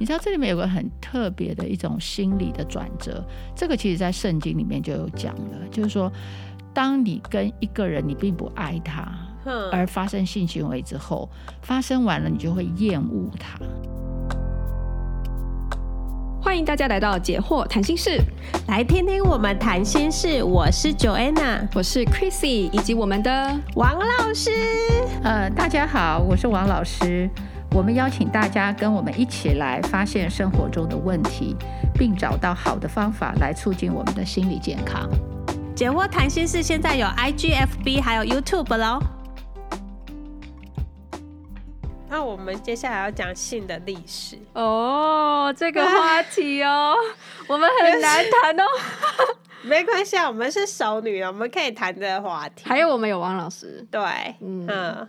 你知道这里面有个很特别的一种心理的转折，这个其实在圣经里面就有讲了，就是说，当你跟一个人你并不爱他，而发生性行为之后，发生完了你就会厌恶他。欢迎大家来到解惑谈心室，来听听我们谈心事。我是 Joanna，我是 Chrissy，以及我们的王老师。呃，大家好，我是王老师。我们邀请大家跟我们一起来发现生活中的问题，并找到好的方法来促进我们的心理健康。解惑谈心事现在有 IGFB 还有 YouTube 喽。那我们接下来要讲性的历史哦，这个话题哦，我们很难谈哦。没关系啊，我们是熟女啊，我们可以谈这个话题。还有我们有王老师，对，嗯。嗯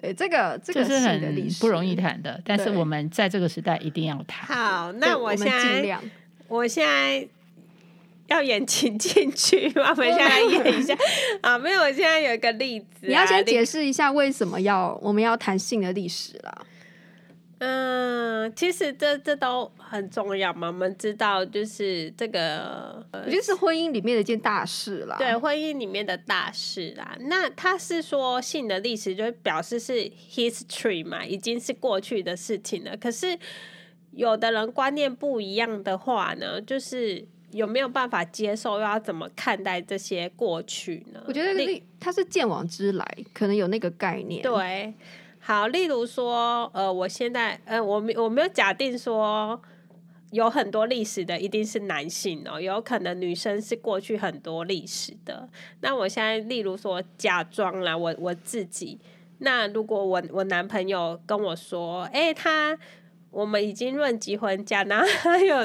对，这个这个是很不容易谈的，但是我们在这个时代一定要谈。好，那我现在我，我现在要演情 境剧，我们现在演一下啊。没有，我现在有一个例子，你要先解释一下为什么要我们要谈性的历史啦。嗯，其实这这都很重要嘛。我们知道，就是这个，我觉得是婚姻里面的一件大事啦。对，婚姻里面的大事啦。那他是说性的历史，就表示是 history 嘛，已经是过去的事情了。可是有的人观念不一样的话呢，就是有没有办法接受，又要怎么看待这些过去呢？我觉得他是见往之来，可能有那个概念。对。好，例如说，呃，我现在，呃，我没我没有假定说有很多历史的一定是男性哦，有可能女生是过去很多历史的。那我现在，例如说，假装啦，我我自己，那如果我我男朋友跟我说，哎、他我们已经论及婚嫁，然后他有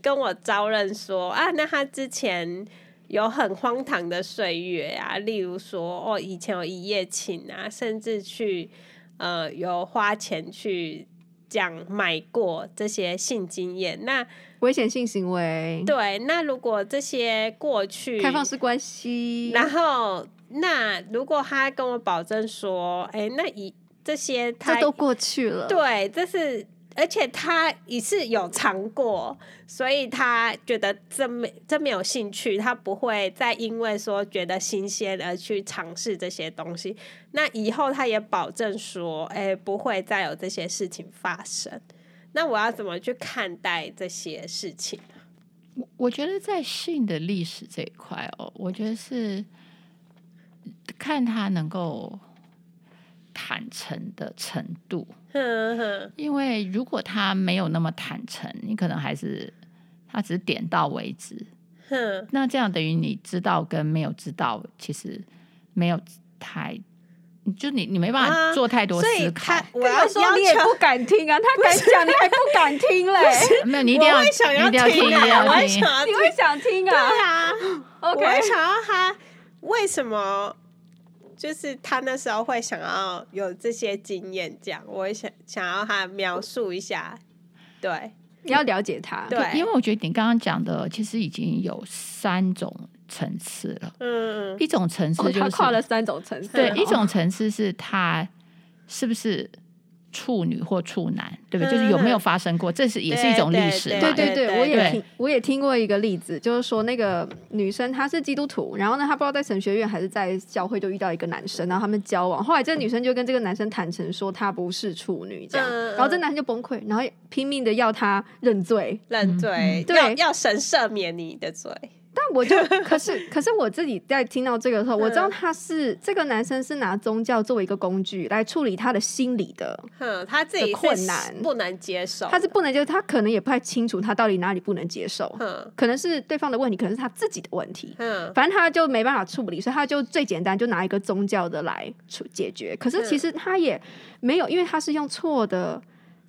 跟我招认说啊，那他之前有很荒唐的岁月啊，例如说，哦，以前有一夜情啊，甚至去。呃，有花钱去讲买过这些性经验，那危险性行为。对，那如果这些过去开放式关系，然后那如果他跟我保证说，哎、欸，那以这些他这都过去了，对，这是。而且他也是有尝过，所以他觉得这没这没有兴趣，他不会再因为说觉得新鲜而去尝试这些东西。那以后他也保证说，哎、不会再有这些事情发生。那我要怎么去看待这些事情？我我觉得在性的历史这一块哦，我觉得是看他能够。坦诚的程度，因为如果他没有那么坦诚，你可能还是他只是点到为止，那这样等于你知道跟没有知道，其实没有太，就你你没办法做太多思考。我要说你也不敢听啊，他敢讲你还不敢听嘞？没有，你一定要，你一定要听，我会想要听，你会想听啊？对啊，OK，我会想要他为什么？就是他那时候会想要有这些经验，这样我也想想要他描述一下。对，你要了解他。对，因为我觉得你刚刚讲的其实已经有三种层次了。嗯，一种层次就是、哦、他跨了三种层次。对，一种层次是他是不是？处女或处男，对不对？就是有没有发生过？这是也是一种历史嘛。对对对，我也听我也听过一个例子，就是说那个女生她是基督徒，然后呢，她不知道在神学院还是在教会就遇到一个男生，然后他们交往。后来这个女生就跟这个男生坦诚说她不是处女，这样，然后这男生就崩溃，然后拼命的要她认罪，认罪，对，要要神赦免你的罪。但我就 可是可是我自己在听到这个时候，我知道他是这个男生是拿宗教作为一个工具来处理他的心理的，他自己困难。不能接受，他是不能接受，他可能也不太清楚他到底哪里不能接受，可能是对方的问题，可能是他自己的问题，嗯反正他就没办法处理，所以他就最简单就拿一个宗教的来处解决。可是其实他也没有，因为他是用错的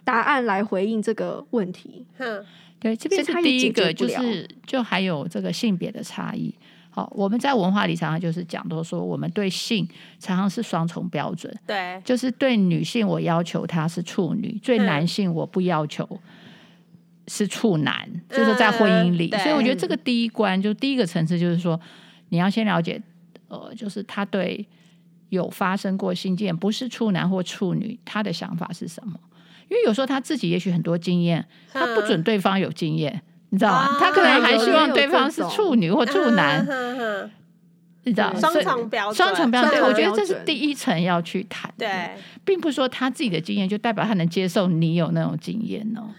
答案来回应这个问题。对，这边是第一个，就是就还有这个性别的差异。好，我们在文化里常常就是讲到说，我们对性常常是双重标准。对，就是对女性我要求她是处女，对男性我不要求是处男，嗯、就是在婚姻里。所以我觉得这个第一关就第一个层次就是说，你要先了解，呃，就是他对有发生过性经验不是处男或处女，他的想法是什么。因为有时候他自己也许很多经验，他不准对方有经验，你知道吗？他可能还希望对方是处女或处男，你知道双重标准，双重标准。对，我觉得这是第一层要去谈的，对，并不是说他自己的经验就代表他能接受你有那种经验哦。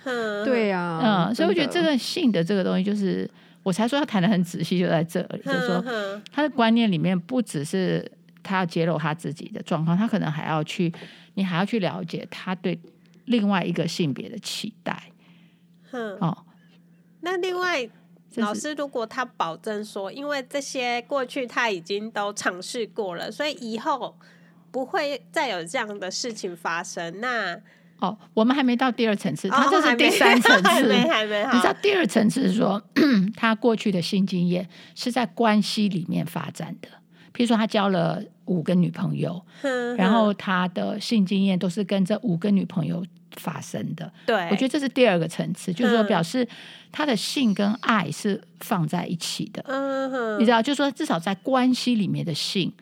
对呀，嗯，所以我觉得这个性的这个东西，就是我才说他谈的很仔细，就在这里，就是说他的观念里面不只是他要揭露他自己的状况，他可能还要去，你还要去了解他对另外一个性别的期待。哦，那另外。老师，如果他保证说，因为这些过去他已经都尝试过了，所以以后不会再有这样的事情发生。那哦，我们还没到第二层次，他这是第三层次，还没还没。你知道第二层次是说，他过去的性经验是在关系里面发展的，譬如说他交了五个女朋友，然后他的性经验都是跟这五个女朋友发生的。对，我觉得这是第二个层次，就是说表示。他的性跟爱是放在一起的，嗯，你知道，就是说至少在关系里面的性，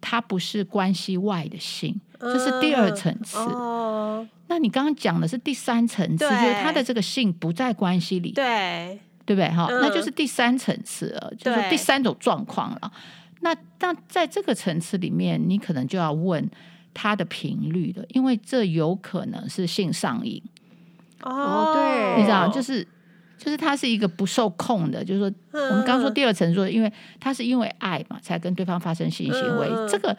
它不是关系外的性，这是第二层次。哦，那你刚刚讲的是第三层次，就是他的这个性不在关系里，对，对不对？哈，那就是第三层次了，就是第三种状况了。那那在这个层次里面，你可能就要问他的频率了，因为这有可能是性上瘾。哦，对，你知道，就是。就是它是一个不受控的，就是说，我们刚刚说第二层说，因为他是因为爱嘛，才跟对方发生性行为。这个，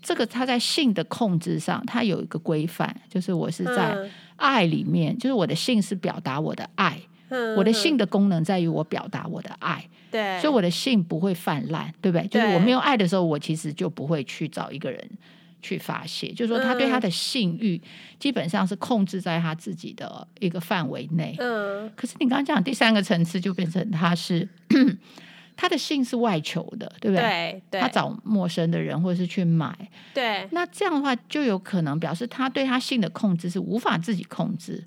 这个他在性的控制上，他有一个规范，就是我是在爱里面，就是我的性是表达我的爱，我的性的功能在于我表达我的爱，对，所以我的性不会泛滥，对不对？就是我没有爱的时候，我其实就不会去找一个人。去发泄，就是说他对他的性欲基本上是控制在他自己的一个范围内。嗯，可是你刚刚讲第三个层次，就变成他是 他的性是外求的，对不对？对，他找陌生的人或者是去买。对，那这样的话就有可能表示他对他性的控制是无法自己控制，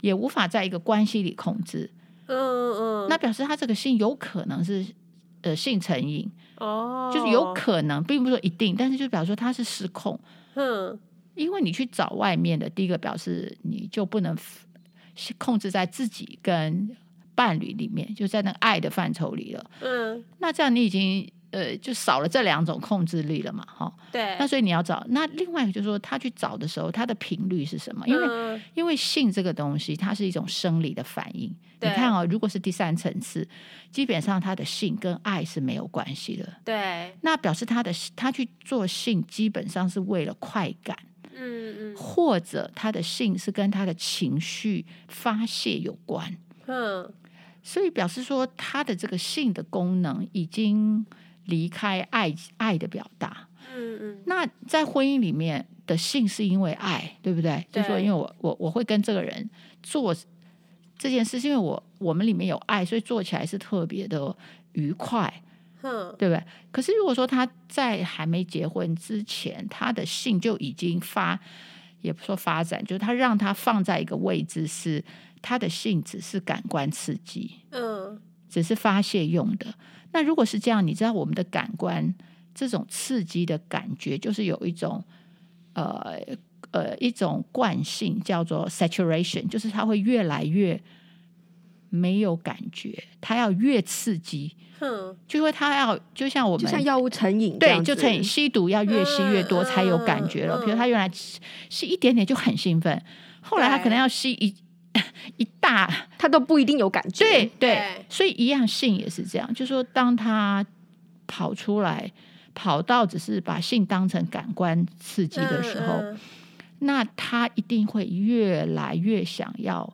也无法在一个关系里控制。嗯嗯，那表示他这个性有可能是呃性成瘾。哦，oh. 就是有可能，并不是说一定，但是就表示说他是失控。嗯，因为你去找外面的，第一个表示你就不能控制在自己跟伴侣里面，就在那个爱的范畴里了。嗯，那这样你已经。呃，就少了这两种控制力了嘛，哈。对。那所以你要找，那另外一个就是说，他去找的时候，他的频率是什么？因为、嗯、因为性这个东西，它是一种生理的反应。对。你看哦，如果是第三层次，基本上他的性跟爱是没有关系的。对。那表示他的他去做性，基本上是为了快感。嗯嗯。或者他的性是跟他的情绪发泄有关。嗯。所以表示说，他的这个性的功能已经。离开爱爱的表达，嗯嗯，那在婚姻里面的性是因为爱，对不对？对，就说因为我我我会跟这个人做这件事，是因为我我们里面有爱，所以做起来是特别的愉快，嗯，对不对？可是如果说他在还没结婚之前，他的性就已经发，也不说发展，就是他让他放在一个位置，是他的性只是感官刺激，嗯，只是发泄用的。那如果是这样，你知道我们的感官这种刺激的感觉，就是有一种呃呃一种惯性，叫做 saturation，就是它会越来越没有感觉，它要越刺激，哼，就会它要就像我们就像药物成瘾，对，就成瘾，吸毒要越吸越多才有感觉了。比如他原来吸一点点就很兴奋，后来他可能要吸一。一大，他都不一定有感觉。对对，对，所以一样性也是这样，就是说当他跑出来，跑到只是把性当成感官刺激的时候，嗯嗯、那他一定会越来越想要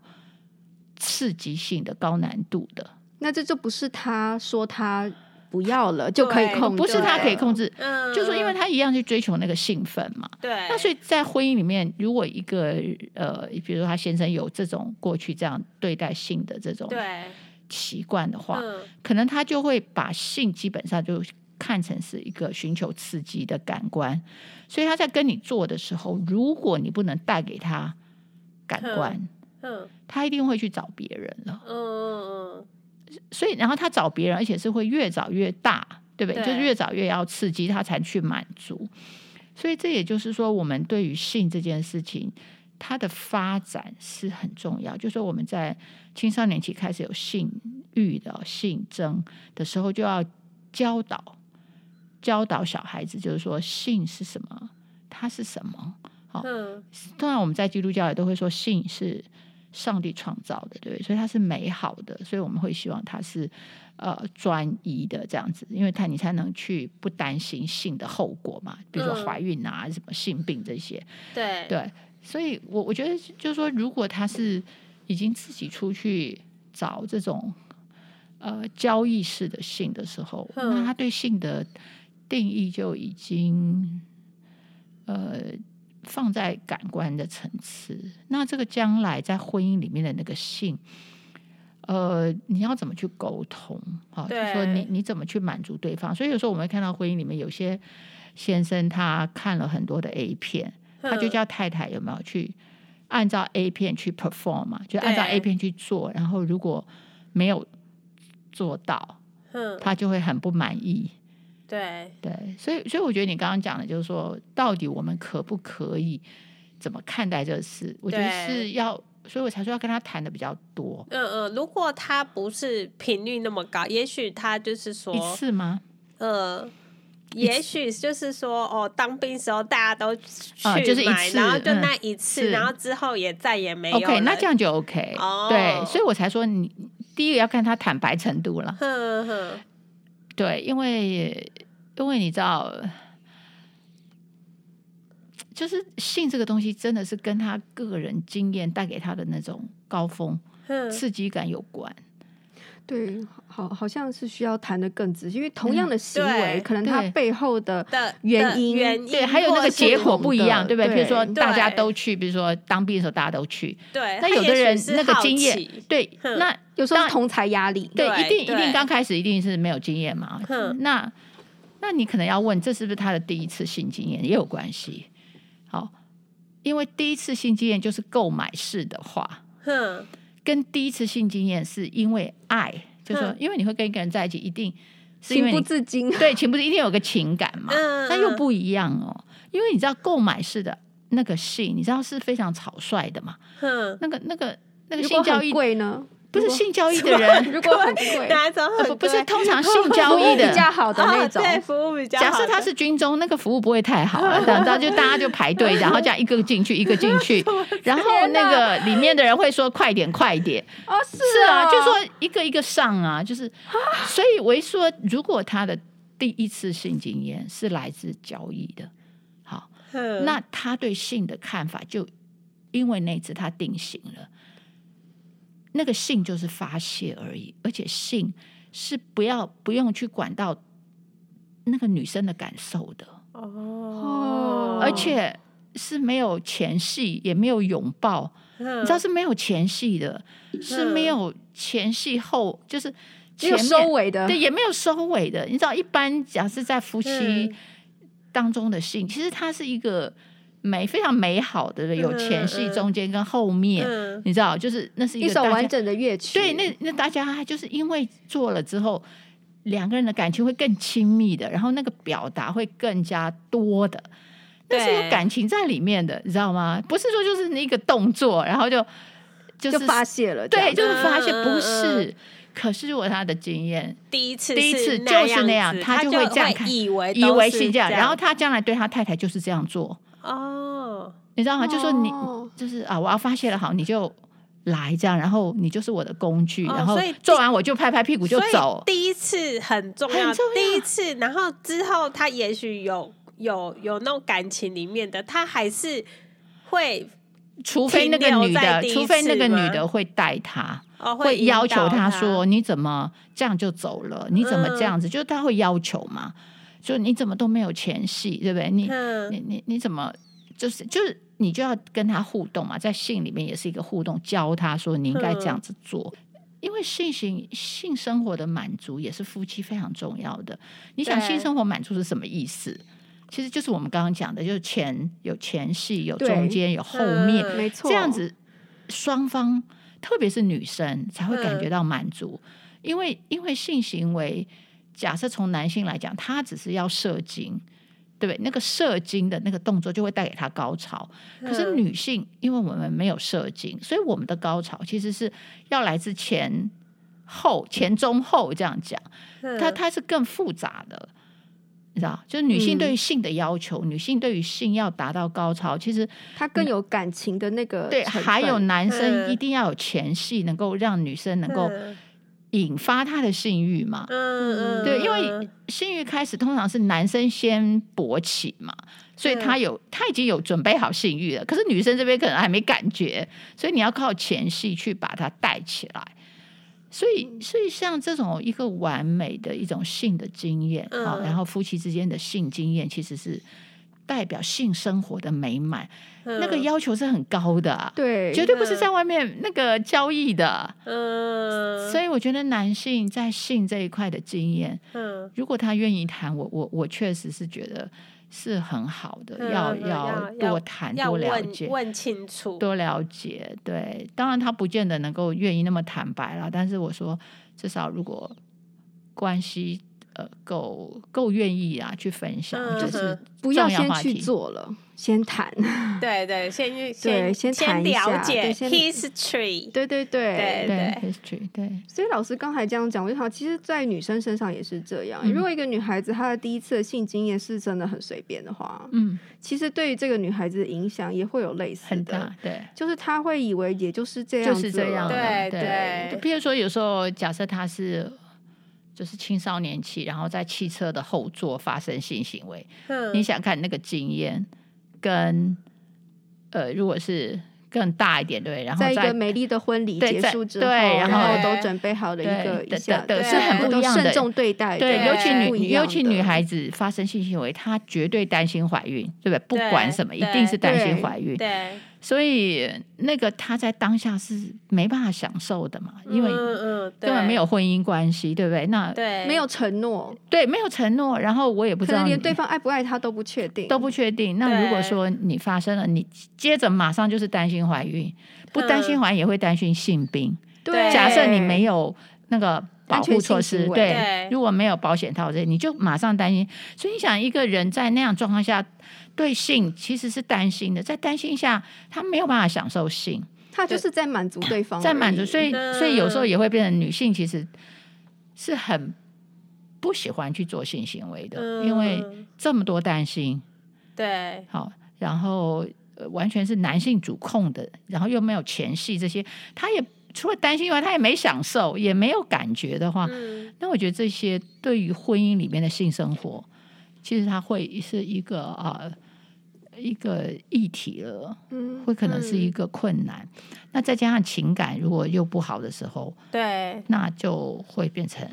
刺激性的高难度的。那这就不是他说他。不要了就可以控制，不是他可以控制，嗯，就是说因为他一样去追求那个兴奋嘛，对。那所以在婚姻里面，如果一个呃，比如说他先生有这种过去这样对待性的这种习惯的话，可能他就会把性基本上就看成是一个寻求刺激的感官，所以他在跟你做的时候，如果你不能带给他感官，嗯，他一定会去找别人了，嗯嗯嗯。所以，然后他找别人，而且是会越找越大，对不对？对，就是越找越要刺激他才去满足。所以，这也就是说，我们对于性这件事情，它的发展是很重要。就是说我们在青少年期开始有性欲的性征的时候，就要教导教导小孩子，就是说性是什么，它是什么。好，当然我们在基督教也都会说性是上帝创造的，对，所以它是美好的，所以我们会希望它是呃专一的这样子，因为它你才能去不担心性的后果嘛，比如说怀孕啊、什么性病这些。对对，所以我我觉得就是说，如果他是已经自己出去找这种呃交易式的性的时候，那他对性的定义就已经呃。放在感官的层次，那这个将来在婚姻里面的那个性，呃，你要怎么去沟通？好，就是说你你怎么去满足对方？所以有时候我们会看到婚姻里面有些先生他看了很多的 A 片，他就叫太太有没有去按照 A 片去 perform 嘛？就按照 A 片去做，然后如果没有做到，他就会很不满意。对对，所以所以我觉得你刚刚讲的，就是说，到底我们可不可以怎么看待这个事？我觉得是要，所以我才说要跟他谈的比较多。嗯嗯，如果他不是频率那么高，也许他就是说一次吗？呃，也许就是说哦，当兵时候大家都去买，呃、就是一次，然后就那一次，嗯、然后之后也再也没有。OK，那这样就 OK。哦，对，所以我才说你第一个要看他坦白程度了。哼哼。对，因为因为你知道，就是性这个东西真的是跟他个人经验带给他的那种高峰刺激感有关。对，好，好像是需要谈的更仔细，因为同样的行为，可能它背后的原因，对，还有那个结果不一样，对不对？比如说大家都去，比如说当兵的时候大家都去，对，那有的人那个经验，对，那有时候同才压力，对，一定一定刚开始一定是没有经验嘛，那那你可能要问，这是不是他的第一次性经验也有关系？好，因为第一次性经验就是购买式的话，跟第一次性经验是因为爱，就是说，因为你会跟一个人在一起，一定是因为情不自禁，对，情不自禁，一定有个情感嘛。那又不一样哦，因为你知道购买式的那个性，你知道是非常草率的嘛。那个、那个、那个性交易贵呢？不是性交易的人，如果很贵，哪种很贵？不是通常性交易的比较好的那种，对，服务比较好。假设他是军中，那个服务不会太好了，然后就大家就排队，然后这样一个进去，一个进去，然后那个里面的人会说快点，快点。哦，是啊，就说一个一个上啊，就是。所以我一说，如果他的第一次性经验是来自交易的，好，那他对性的看法就因为那次他定型了。那个性就是发泄而已，而且性是不要不用去管到那个女生的感受的。哦，而且是没有前戏，也没有拥抱，嗯、你知道是没有前戏的，嗯、是没有前戏后就是前没有收尾的，对，也没有收尾的。你知道，一般假设在夫妻当中的性，嗯、其实它是一个。美非常美好的，有前戏、中间跟后面，嗯嗯、你知道，就是那是一首完整的乐曲。对，那那大家就是因为做了之后，两个人的感情会更亲密的，然后那个表达会更加多的，那是有感情在里面的，你知道吗？不是说就是那个动作，然后就就是就发泄了，对，就是发泄，不是。可是如果他的经验第一次第一次就是那样，他就会这样看，以为以为是这样，然后他将来对他太太就是这样做。哦，你知道吗？就说你就是啊，我要发泄了，好，你就来这样，然后你就是我的工具，然后做完我就拍拍屁股就走。第一次很重要，第一次，然后之后他也许有有有那种感情里面的，他还是会，除非那个女的，除非那个女的会带他，会要求他说你怎么这样就走了？你怎么这样子？就是他会要求嘛。就你怎么都没有前戏，对不对？你、嗯、你你你怎么就是就是你就要跟他互动嘛，在性里面也是一个互动，教他说你应该这样子做，嗯、因为性行性生活的满足也是夫妻非常重要的。你想性生活满足是什么意思？其实就是我们刚刚讲的，就是前有前戏，有中间，有后面，嗯、没错，这样子双方特别是女生才会感觉到满足，嗯、因为因为性行为。假设从男性来讲，他只是要射精，对不对？那个射精的那个动作就会带给他高潮。可是女性，因为我们没有射精，所以我们的高潮其实是要来自前后、前中后这样讲。它它是更复杂的，你知道？就是女性对于性的要求，嗯、女性对于性要达到高潮，其实她更有感情的那个。对，还有男生一定要有前戏，能够让女生能够。引发他的性欲嘛？嗯嗯，对，因为性欲开始通常是男生先勃起嘛，所以他有他已经有准备好性欲了。可是女生这边可能还没感觉，所以你要靠前戏去把它带起来。所以，所以像这种一个完美的一种性的经验啊，然后夫妻之间的性经验其实是。代表性生活的美满，嗯、那个要求是很高的，啊，对，绝对不是在外面那个交易的。嗯，所以我觉得男性在性这一块的经验，嗯，如果他愿意谈，我我我确实是觉得是很好的，嗯、要要多谈多了解，问清楚，多了解。对，当然他不见得能够愿意那么坦白了，但是我说至少如果关系。呃，够够愿意啊，去分享，嗯、就是不要先去做了，先谈。对对，先去对，先谈一下，了解 history。对对对对对，history。对，所以老师刚才这样讲，我就想，其实，在女生身上也是这样。嗯、如果一个女孩子她的第一次的性经验是真的很随便的话，嗯，其实对于这个女孩子的影响也会有类似的，很大。对，就是她会以为也就是这样，就是这样。对对，就譬如说，有时候假设她是。就是青少年期，然后在汽车的后座发生性行为，嗯、你想看那个经验，跟呃，如果是更大一点，对，然后在，在一个美丽的婚礼结束之后，对，然后都准备好了一个一下的，是很不一样的，慎重对待，对，尤其女尤其女孩子发生性行为，她绝对担心怀孕，对不对？不管什么，一定是担心怀孕，对。所以那个他在当下是没办法享受的嘛，因为根本没有婚姻关系，对不对？那对没有承诺，对没有承诺，然后我也不知道连对方爱不爱他都不确定，都不确定。那如果说你发生了，你接着马上就是担心怀孕，不担心怀孕也会担心性病。对，假设你没有那个保护措施，对，如果没有保险套这，你就马上担心。所以你想一个人在那样状况下。对性其实是担心的，在担心下，他没有办法享受性，他就是在满足对方，在满足，所以所以有时候也会变成女性其实是很不喜欢去做性行为的，嗯、因为这么多担心，对，好，然后、呃、完全是男性主控的，然后又没有前戏这些，他也除了担心以外，他也没享受，也没有感觉的话，嗯、那我觉得这些对于婚姻里面的性生活，其实他会是一个啊。呃一个议题了，嗯，会可能是一个困难。嗯、那再加上情感如果又不好的时候，对，那就会变成，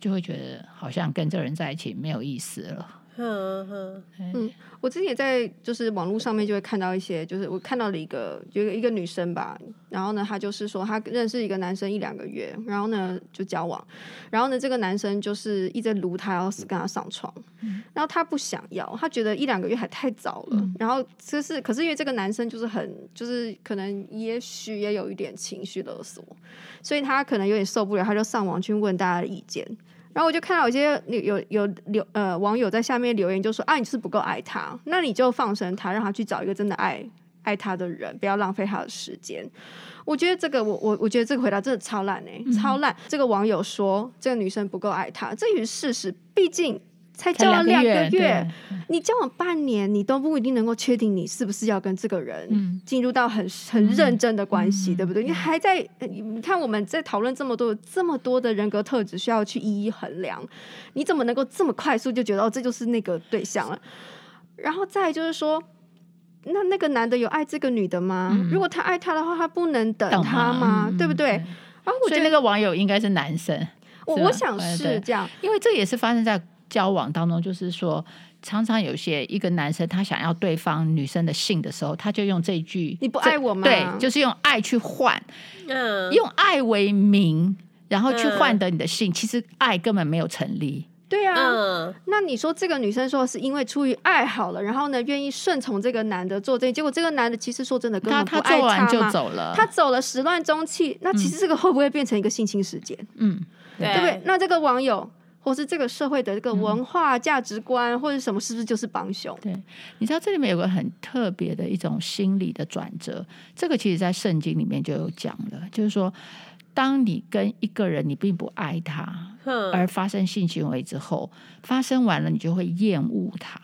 就会觉得好像跟这个人在一起没有意思了。嗯 嗯嗯，我之前也在就是网络上面就会看到一些，就是我看到了一个，就一个女生吧，然后呢，她就是说她认识一个男生一两个月，然后呢就交往，然后呢这个男生就是一直撸她要跟他上床，嗯、然后她不想要，她觉得一两个月还太早了，嗯、然后就是可是因为这个男生就是很就是可能也许也有一点情绪勒索，所以她可能有点受不了，她就上网去问大家的意见。然后我就看到有些有有留呃网友在下面留言，就说啊，你是不够爱他，那你就放生他，让他去找一个真的爱爱他的人，不要浪费他的时间。我觉得这个我我我觉得这个回答真的超烂哎、欸，嗯、超烂。这个网友说这个女生不够爱他，这也是事实，毕竟。才交往两个月，你交往半年，你都不一定能够确定你是不是要跟这个人进入到很、嗯、很认真的关系，嗯、对不对？嗯、你还在，你看我们在讨论这么多这么多的人格特质需要去一一衡量，你怎么能够这么快速就觉得哦，这就是那个对象了？然后再就是说，那那个男的有爱这个女的吗？嗯、如果他爱她的话，他不能等她吗？嗯、对不对？对然后我觉得那个网友应该是男生，我我想是这样，因为这也是发生在。交往当中，就是说，常常有些一个男生他想要对方女生的性的时候，他就用这一句“你不爱我吗？”对，就是用爱去换，嗯，用爱为名，然后去换得你的性。嗯、其实爱根本没有成立。对啊，嗯、那你说这个女生说是因为出于爱好了，然后呢，愿意顺从这个男的做这，结果这个男的其实说真的根本不爱他，他做完就走了，他走了始乱终弃。那其实这个会不会变成一个性侵事件？嗯，对不对？那这个网友。或是这个社会的这个文化价值观，嗯、或者什么，是不是就是帮凶？对，你知道这里面有个很特别的一种心理的转折，这个其实在圣经里面就有讲了，就是说，当你跟一个人你并不爱他，而发生性行为之后，发生完了你就会厌恶他。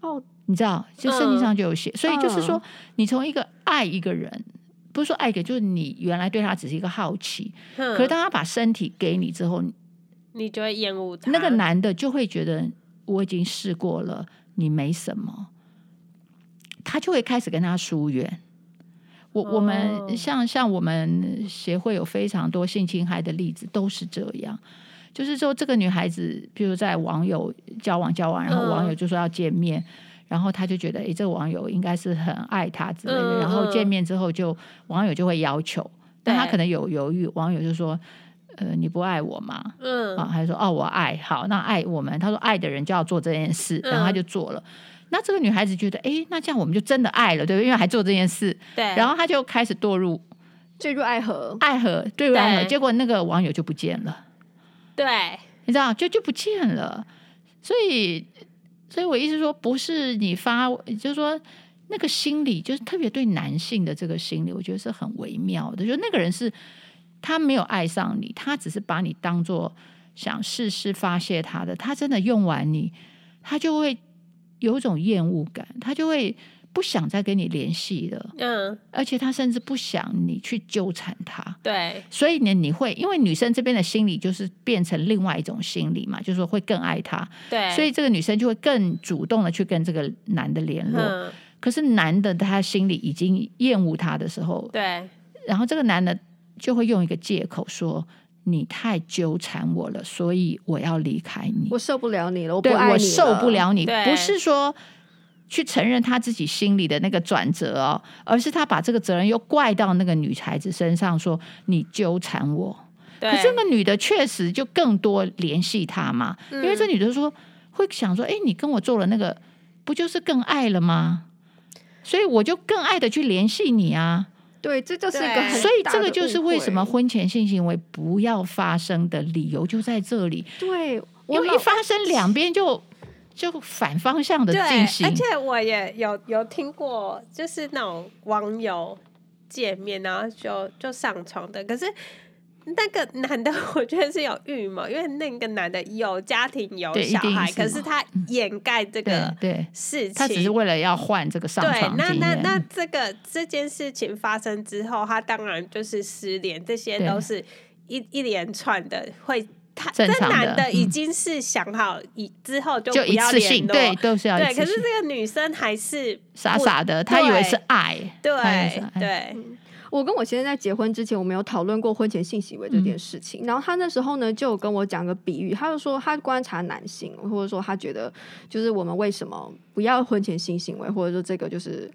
哦，你知道，就圣经上就有写，所以就是说，你从一个爱一个人。不是说爱给，就是你原来对他只是一个好奇，可是当他把身体给你之后，你就会厌恶他。那个男的就会觉得我已经试过了，你没什么，他就会开始跟他疏远。我我们像像我们协会有非常多性侵害的例子，都是这样。就是说，这个女孩子，比如在网友交往交往，然后网友就说要见面。然后他就觉得，哎，这个网友应该是很爱他之类的。嗯、然后见面之后就，就网友就会要求，但他可能有犹豫。网友就说：“呃，你不爱我吗？”嗯，啊，还说：“哦，我爱。”好，那爱我们。他说：“爱的人就要做这件事。”然后他就做了。嗯、那这个女孩子觉得，哎，那这样我们就真的爱了，对不对？因为还做这件事。对。然后他就开始堕入坠入爱河，爱河坠入爱河。结果那个网友就不见了。对，你知道，就就不见了。所以。所以我意思说，不是你发，就是说那个心理，就是特别对男性的这个心理，我觉得是很微妙的。就那个人是他没有爱上你，他只是把你当做想试试发泄他的，他真的用完你，他就会有一种厌恶感，他就会。不想再跟你联系了，嗯，而且他甚至不想你去纠缠他，对，所以呢，你会因为女生这边的心理就是变成另外一种心理嘛，就是说会更爱他，对，所以这个女生就会更主动的去跟这个男的联络，嗯，可是男的他心里已经厌恶他的时候，对，然后这个男的就会用一个借口说你太纠缠我了，所以我要离开你，我受不了你了，我不爱你了，我受不了你，不是说。去承认他自己心里的那个转折哦，而是他把这个责任又怪到那个女孩子身上，说你纠缠我。可是那个女的确实就更多联系他嘛，嗯、因为这女的说会想说，哎，你跟我做了那个，不就是更爱了吗？所以我就更爱的去联系你啊。对，这就是一个很，所以这个就是为什么婚前性行为不要发生的理由就在这里。对，因为一发生两边就。就反方向的进行，而且我也有有听过，就是那种网友见面然后就就上床的，可是那个男的 我觉得是有预谋，因为那个男的有家庭有小孩，可是他掩盖这个对事情，他只是为了要换这个上床。对，那那那这个这件事情发生之后，他当然就是失联，这些都是一一连串的会。他这男的已经是想好，以之后就不要联络，对，都是要对。可是这个女生还是傻傻的，她以为是爱，对对。我跟我先生在结婚之前，我们有讨论过婚前性行为这件事情。然后他那时候呢，就有跟我讲个比喻，他就说他观察男性，或者说他觉得，就是我们为什么不要婚前性行为，或者说这个就是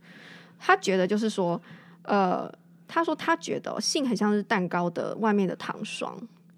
他觉得就是说，呃，他说他觉得性很像是蛋糕的外面的糖霜。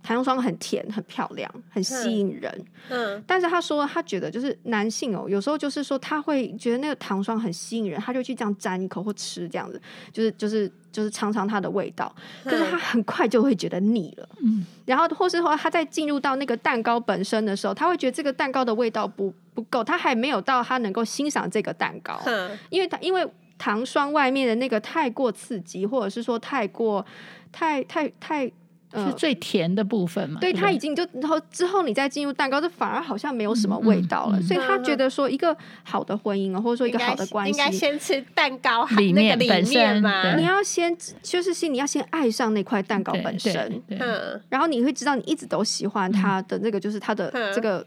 糖霜很甜，很漂亮，很吸引人。嗯，嗯，但是他说他觉得就是男性哦，有时候就是说他会觉得那个糖霜很吸引人，他就去这样沾一口或吃这样子，就是就是就是尝尝它的味道。可是他很快就会觉得腻了。嗯，然后或是说他在进入到那个蛋糕本身的时候，他会觉得这个蛋糕的味道不不够，他还没有到他能够欣赏这个蛋糕。嗯，因为他因为糖霜外面的那个太过刺激，或者是说太过太太太。是最甜的部分嘛？对，他已经就然后之后你再进入蛋糕，这反而好像没有什么味道了。所以他觉得说，一个好的婚姻啊，或者说一个好的关系，应该先吃蛋糕里面本身嘛。你要先就是先你要先爱上那块蛋糕本身，嗯，然后你会知道你一直都喜欢它的那个，就是它的这个。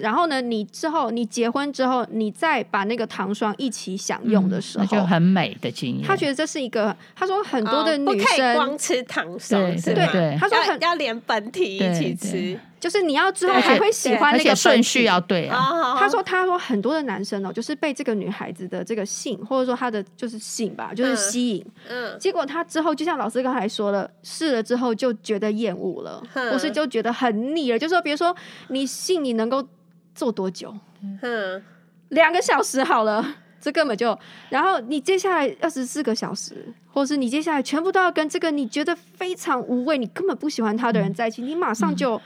然后呢，你之后你结婚之后，你再把那个糖霜一起享用的时候，嗯、就很美的经验。他觉得这是一个，他说很多的女生、光吃糖霜，对对对。他说很要，要连本体一起吃，就是你要之后还会喜欢那个顺序要对啊。他说他说很多的男生哦，就是被这个女孩子的这个性，或者说他的就是性吧，就是吸引。嗯。结果他之后就像老师刚才说了，试了之后就觉得厌恶了，或是就觉得很腻了。就是说比如说你性你能够。做多久？嗯，两个小时好了，这根本就。然后你接下来二十四个小时，或是你接下来全部都要跟这个你觉得非常无味、你根本不喜欢他的人在一起，嗯、你马上就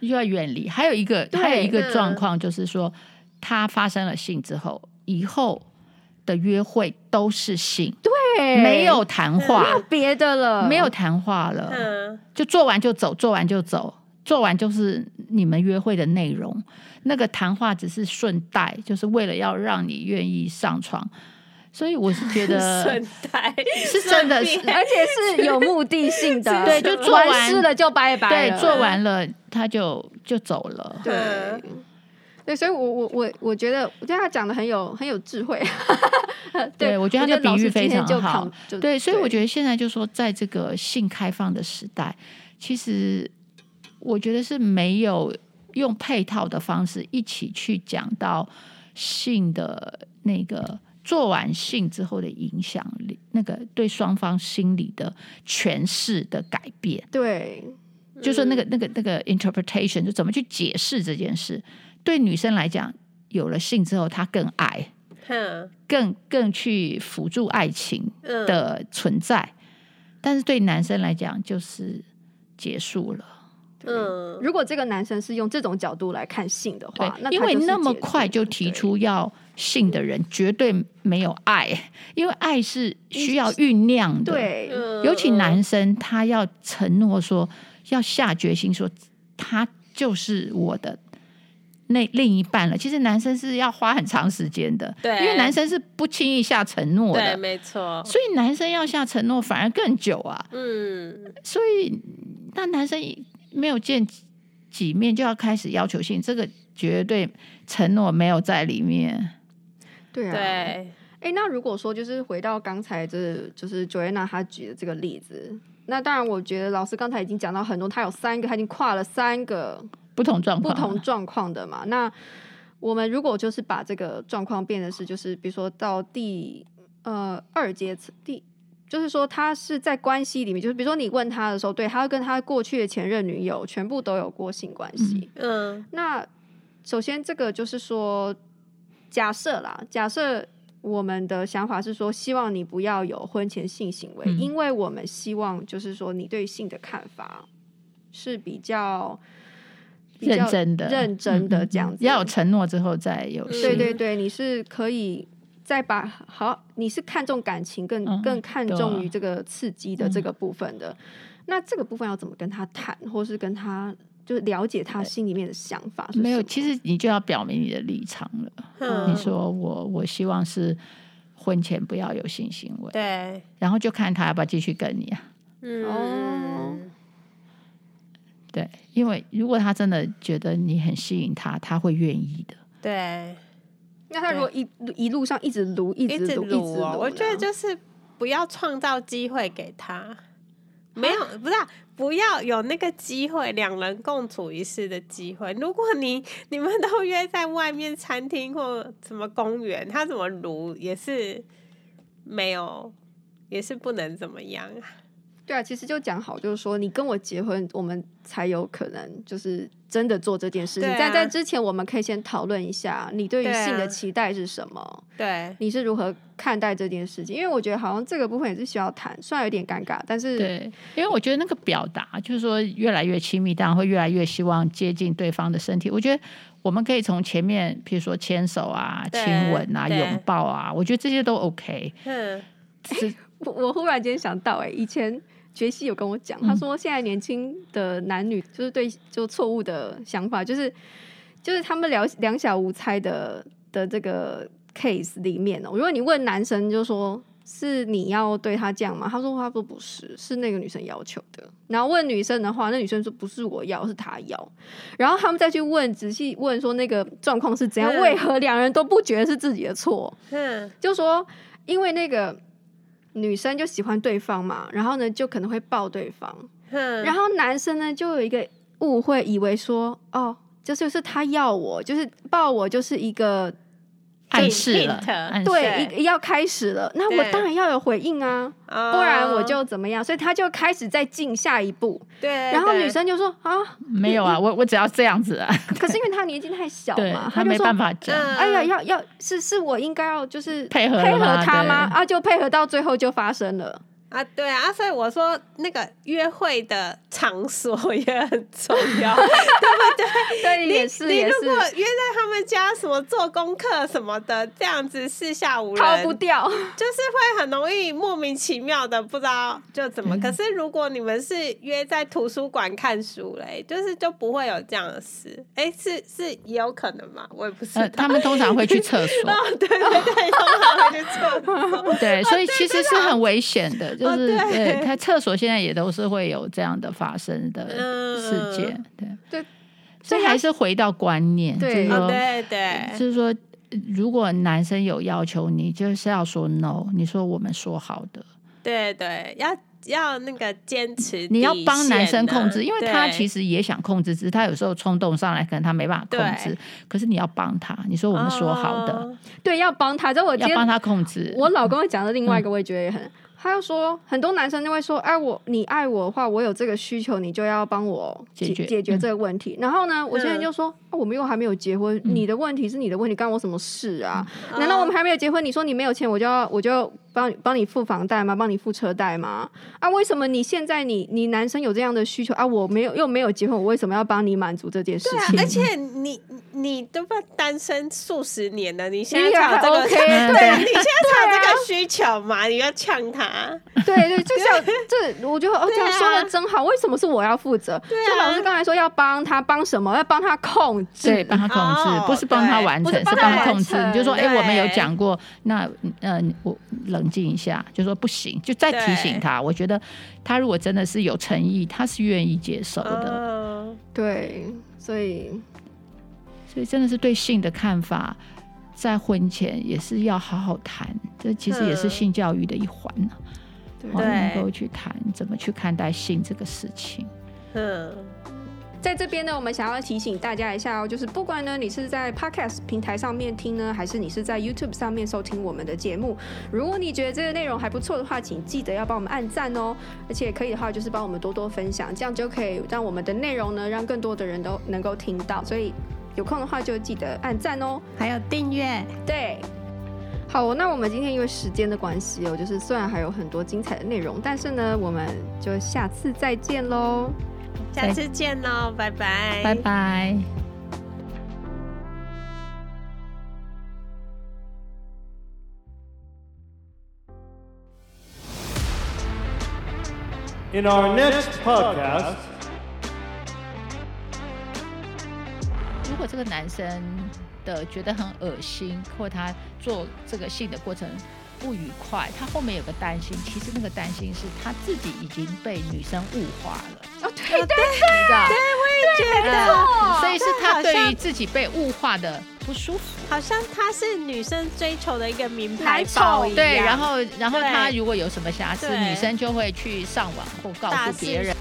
又要远离。还有一个，还有一个状况就是说，他发生了性之后，以后的约会都是性，对，没有谈话，没有别的了，没有谈话了，就做完就走，做完就走，做完就是你们约会的内容。那个谈话只是顺带，就是为了要让你愿意上床。所以我是觉得 顺带是真的是，而且是有目的性的。对，就做完事了就拜拜。对，做完了他就就走了。对，对，所以我我我我觉得，我觉得他讲的很有很有智慧。对，我觉得他的比喻非常好。对，所以我觉得现在就是说，在这个性开放的时代，其实我觉得是没有用配套的方式一起去讲到性的那个。做完性之后的影响力，那个对双方心理的诠释的改变，对，就说那个那个那个 interpretation 就怎么去解释这件事。对女生来讲，有了性之后，她更爱，更更去辅助爱情的存在。但是对男生来讲，就是结束了。嗯，如果这个男生是用这种角度来看性的话，那因为那么快就提出要性的人，绝对没有爱，因为爱是需要酝酿的。对，尤其男生他要承诺说，要下决心说他就是我的那另一半了。其实男生是要花很长时间的，对，因为男生是不轻易下承诺的，对，没错。所以男生要下承诺反而更久啊。嗯，所以那男生。没有见几面就要开始要求性，这个绝对承诺没有在里面。对啊，对。哎，那如果说就是回到刚才这，就是 Joanna 她举的这个例子，那当然我觉得老师刚才已经讲到很多，他有三个，他已经跨了三个不同状况、不同状况的嘛。那我们如果就是把这个状况变的是，就是比如说到第呃二阶次第。就是说，他是在关系里面，就是比如说你问他的时候，对，他跟他过去的前任女友全部都有过性关系。嗯，那首先这个就是说，假设啦，假设我们的想法是说，希望你不要有婚前性行为，嗯，因为我们希望就是说，你对性的看法是比较，比较认真的、认真的这样子，要有承诺之后再有。对对对，你是可以。再把好，你是看重感情更，更、嗯、更看重于这个刺激的这个部分的。嗯、那这个部分要怎么跟他谈，或是跟他就是了解他心里面的想法？没有，其实你就要表明你的立场了。嗯、你说我我希望是婚前不要有性行为，对，然后就看他要不要继续跟你啊。嗯，哦、对，因为如果他真的觉得你很吸引他，他会愿意的。对。那他如果一一路上一直撸，一直撸，一直撸，哦，我觉得就是不要创造机会给他，没有，不是，啊，不要有那个机会，两人共处一室的机会。如果你你们都约在外面餐厅或什么公园，他怎么撸也是没有，也是不能怎么样啊。对啊，其实就讲好，就是说你跟我结婚，我们才有可能就是真的做这件事情。在、啊、在之前，我们可以先讨论一下，你对于性的期待是什么？对、啊，你是如何看待这件事情？因为我觉得好像这个部分也是需要谈，虽然有点尴尬，但是对，因为我觉得那个表达就是说越来越亲密，当然会越来越希望接近对方的身体。我觉得我们可以从前面，比如说牵手啊、亲吻啊、拥抱啊，我觉得这些都 OK。嗯，我我忽然间想到、欸，哎，以前。学习有跟我讲，他说现在年轻的男女就是对就错误的想法，就是就是他们两两小无猜的的这个 case 里面哦，如果你问男生，就说是你要对他这样吗？他说他说不是，是那个女生要求的。然后问女生的话，那女生说不是我要，是他要。然后他们再去问，仔细问说那个状况是怎样？为何两人都不觉得是自己的错？嗯，就说因为那个。女生就喜欢对方嘛，然后呢，就可能会抱对方，嗯、然后男生呢就有一个误会，以为说哦，就是是他要我，就是抱我，就是一个。暗示了，对，要开始了，那我当然要有回应啊，不然我就怎么样？所以他就开始在进下一步。对，然后女生就说啊，没有啊，我我只要这样子啊。可是因为他年纪太小嘛，他没办法讲。哎呀，要要是是我应该要就是配合配合他吗？啊，就配合到最后就发生了。啊，对啊，所以我说那个约会的场所也很重要，对不对？对，也是你，也是。你如果约在他们家，什么做功课什么的，这样子四下无人，逃不掉，就是会很容易莫名其妙的不知道就怎么。嗯、可是如果你们是约在图书馆看书嘞，就是就不会有这样的事。哎，是是也有可能嘛？我也不知道。呃、他们通常会去厕所。哦，对对对，通常会去厕所。对，所以其实是很危险的。就是、哦、对，他厕所现在也都是会有这样的发生的事件，嗯、对对，所以还是回到观念，对就是说，对对，就是说，如果男生有要求，你就是要说 no，你说我们说好的，对对，要要那个坚持，你要帮男生控制，因为他其实也想控制，只是他有时候冲动上来，可能他没办法控制，可是你要帮他，你说我们说好的，哦、对，要帮他，就我要帮他控制。我老公讲的另外一个，我也觉得也很。嗯他又说，很多男生就会说：“哎，我你爱我的话，我有这个需求，你就要帮我解决解决这个问题。嗯”然后呢，我现在就说：“啊、我们又还没有结婚，嗯、你的问题是你的问题，干我什么事啊？嗯、难道我们还没有结婚？你说你没有钱，我就要我就。”帮帮你付房贷吗？帮你付车贷吗？啊，为什么你现在你你男生有这样的需求啊？我没有又没有结婚，我为什么要帮你满足这件事情？对啊，而且你你都不单身数十年了，你现在才有这个 OK，对，对你现在才有这个需求嘛？你要呛他？对对，就像 这，我觉得哦，这样说的真好。为什么是我要负责？就老师刚才说要帮他帮什么？要帮他控制，对，帮他控制，不是帮他完成，是帮他控制。你就说，哎，我们有讲过，那呃，我冷静一下，就说不行，就再提醒他。我觉得他如果真的是有诚意，他是愿意接受的。对，所以所以真的是对性的看法，在婚前也是要好好谈。这其实也是性教育的一环呢。对，能够去谈怎么去看待性这个事情。嗯。在这边呢，我们想要提醒大家一下哦，就是不管呢你是在 Podcast 平台上面听呢，还是你是在 YouTube 上面收听我们的节目，如果你觉得这个内容还不错的话，请记得要帮我们按赞哦，而且可以的话就是帮我们多多分享，这样就可以让我们的内容呢让更多的人都能够听到。所以有空的话就记得按赞哦，还有订阅。对，好，那我们今天因为时间的关系哦，就是虽然还有很多精彩的内容，但是呢，我们就下次再见喽。下次见喽，拜拜，拜拜。In our next podcast，如果这个男生的觉得很恶心，或他做这个性的过程。不愉快，他后面有个担心，其实那个担心是他自己已经被女生物化了。哦，对对对，对，我也觉得，所以是他对于自己被物化的不舒服，好像他是女生追求的一个名牌包一样。对，然后然后他如果有什么瑕疵，女生就会去上网或告诉别人。